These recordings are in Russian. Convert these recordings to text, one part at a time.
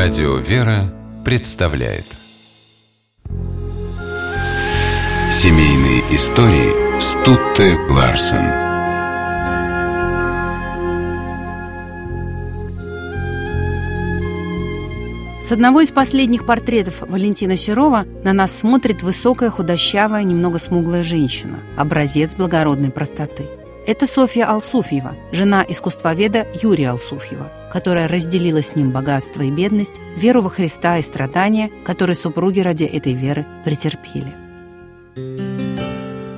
Радио «Вера» представляет. Семейные истории Стутте Ларсен. С одного из последних портретов Валентина Серова на нас смотрит высокая, худощавая, немного смуглая женщина, образец благородной простоты. Это Софья Алсуфьева, жена искусствоведа Юрия Алсуфьева, которая разделила с ним богатство и бедность, веру во Христа и страдания, которые супруги ради этой веры претерпели.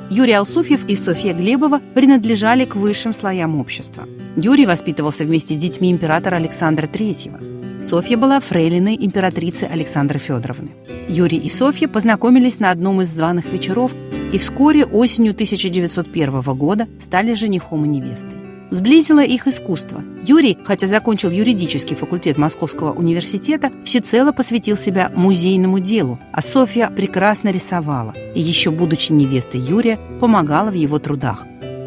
Юрий Алсуфьев и Софья Глебова принадлежали к высшим слоям общества. Юрий воспитывался вместе с детьми императора Александра III. Софья была фрейлиной императрицы Александры Федоровны. Юрий и Софья познакомились на одном из званых вечеров и вскоре осенью 1901 года стали женихом и невестой. Сблизило их искусство. Юрий, хотя закончил юридический факультет Московского университета, всецело посвятил себя музейному делу, а Софья прекрасно рисовала и еще будучи невестой Юрия, помогала в его трудах.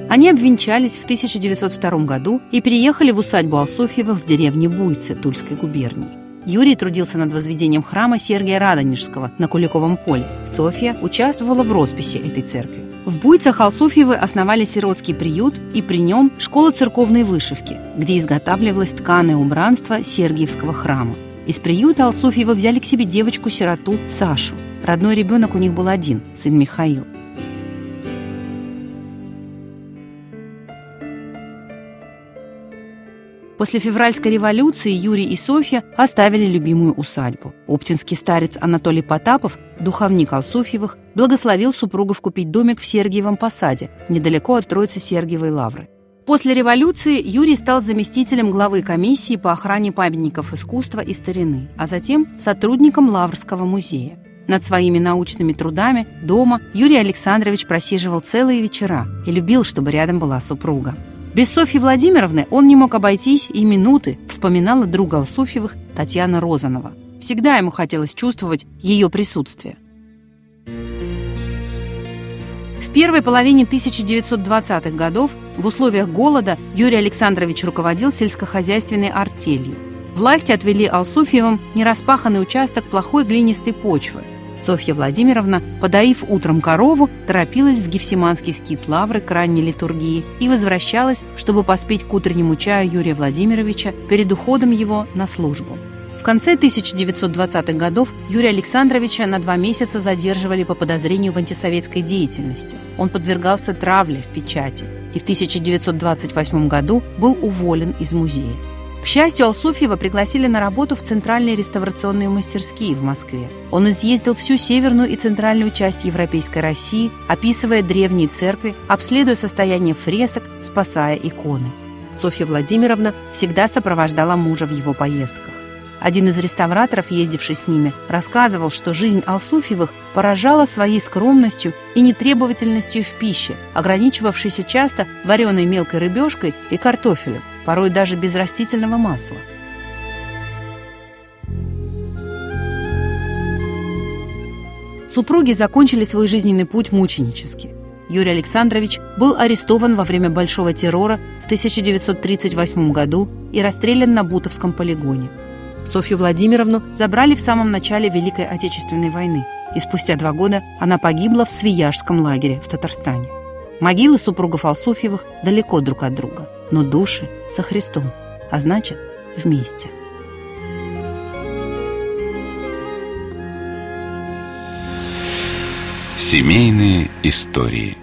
Они обвенчались в 1902 году и переехали в усадьбу Алсофьевых в деревне Буйцы Тульской губернии. Юрий трудился над возведением храма Сергия Радонежского на Куликовом поле. Софья участвовала в росписи этой церкви. В Буйцах Алсуфьевы основали сиротский приют и при нем школа церковной вышивки, где изготавливалось тканое убранство Сергиевского храма. Из приюта Алсуфьева взяли к себе девочку-сироту Сашу. Родной ребенок у них был один, сын Михаил. После февральской революции Юрий и Софья оставили любимую усадьбу. Оптинский старец Анатолий Потапов, духовник Алсуфьевых, благословил супругов купить домик в Сергиевом посаде, недалеко от Троицы Сергиевой лавры. После революции Юрий стал заместителем главы комиссии по охране памятников искусства и старины, а затем сотрудником Лаврского музея. Над своими научными трудами дома Юрий Александрович просиживал целые вечера и любил, чтобы рядом была супруга. Без Софьи Владимировны он не мог обойтись и минуты, вспоминала друга Алсуфьевых Татьяна Розанова. Всегда ему хотелось чувствовать ее присутствие. В первой половине 1920-х годов в условиях голода Юрий Александрович руководил сельскохозяйственной артелью. Власти отвели Алсуфьевым нераспаханный участок плохой глинистой почвы, Софья Владимировна, подаив утром корову, торопилась в Гефсиманский скит лавры к ранней литургии и возвращалась, чтобы поспеть к утреннему чаю Юрия Владимировича перед уходом его на службу. В конце 1920-х годов Юрия Александровича на два месяца задерживали по подозрению в антисоветской деятельности. Он подвергался травле в печати и в 1928 году был уволен из музея. К счастью, Алсуфьева пригласили на работу в центральные реставрационные мастерские в Москве. Он изъездил всю северную и центральную часть Европейской России, описывая древние церкви, обследуя состояние фресок, спасая иконы. Софья Владимировна всегда сопровождала мужа в его поездках. Один из реставраторов, ездивший с ними, рассказывал, что жизнь Алсуфьевых поражала своей скромностью и нетребовательностью в пище, ограничивавшейся часто вареной мелкой рыбешкой и картофелем порой даже без растительного масла. Супруги закончили свой жизненный путь мученически. Юрий Александрович был арестован во время Большого террора в 1938 году и расстрелян на Бутовском полигоне. Софью Владимировну забрали в самом начале Великой Отечественной войны, и спустя два года она погибла в Свияжском лагере в Татарстане. Могилы супругов Алсуфьевых далеко друг от друга, но души со Христом, а значит, вместе. Семейные истории –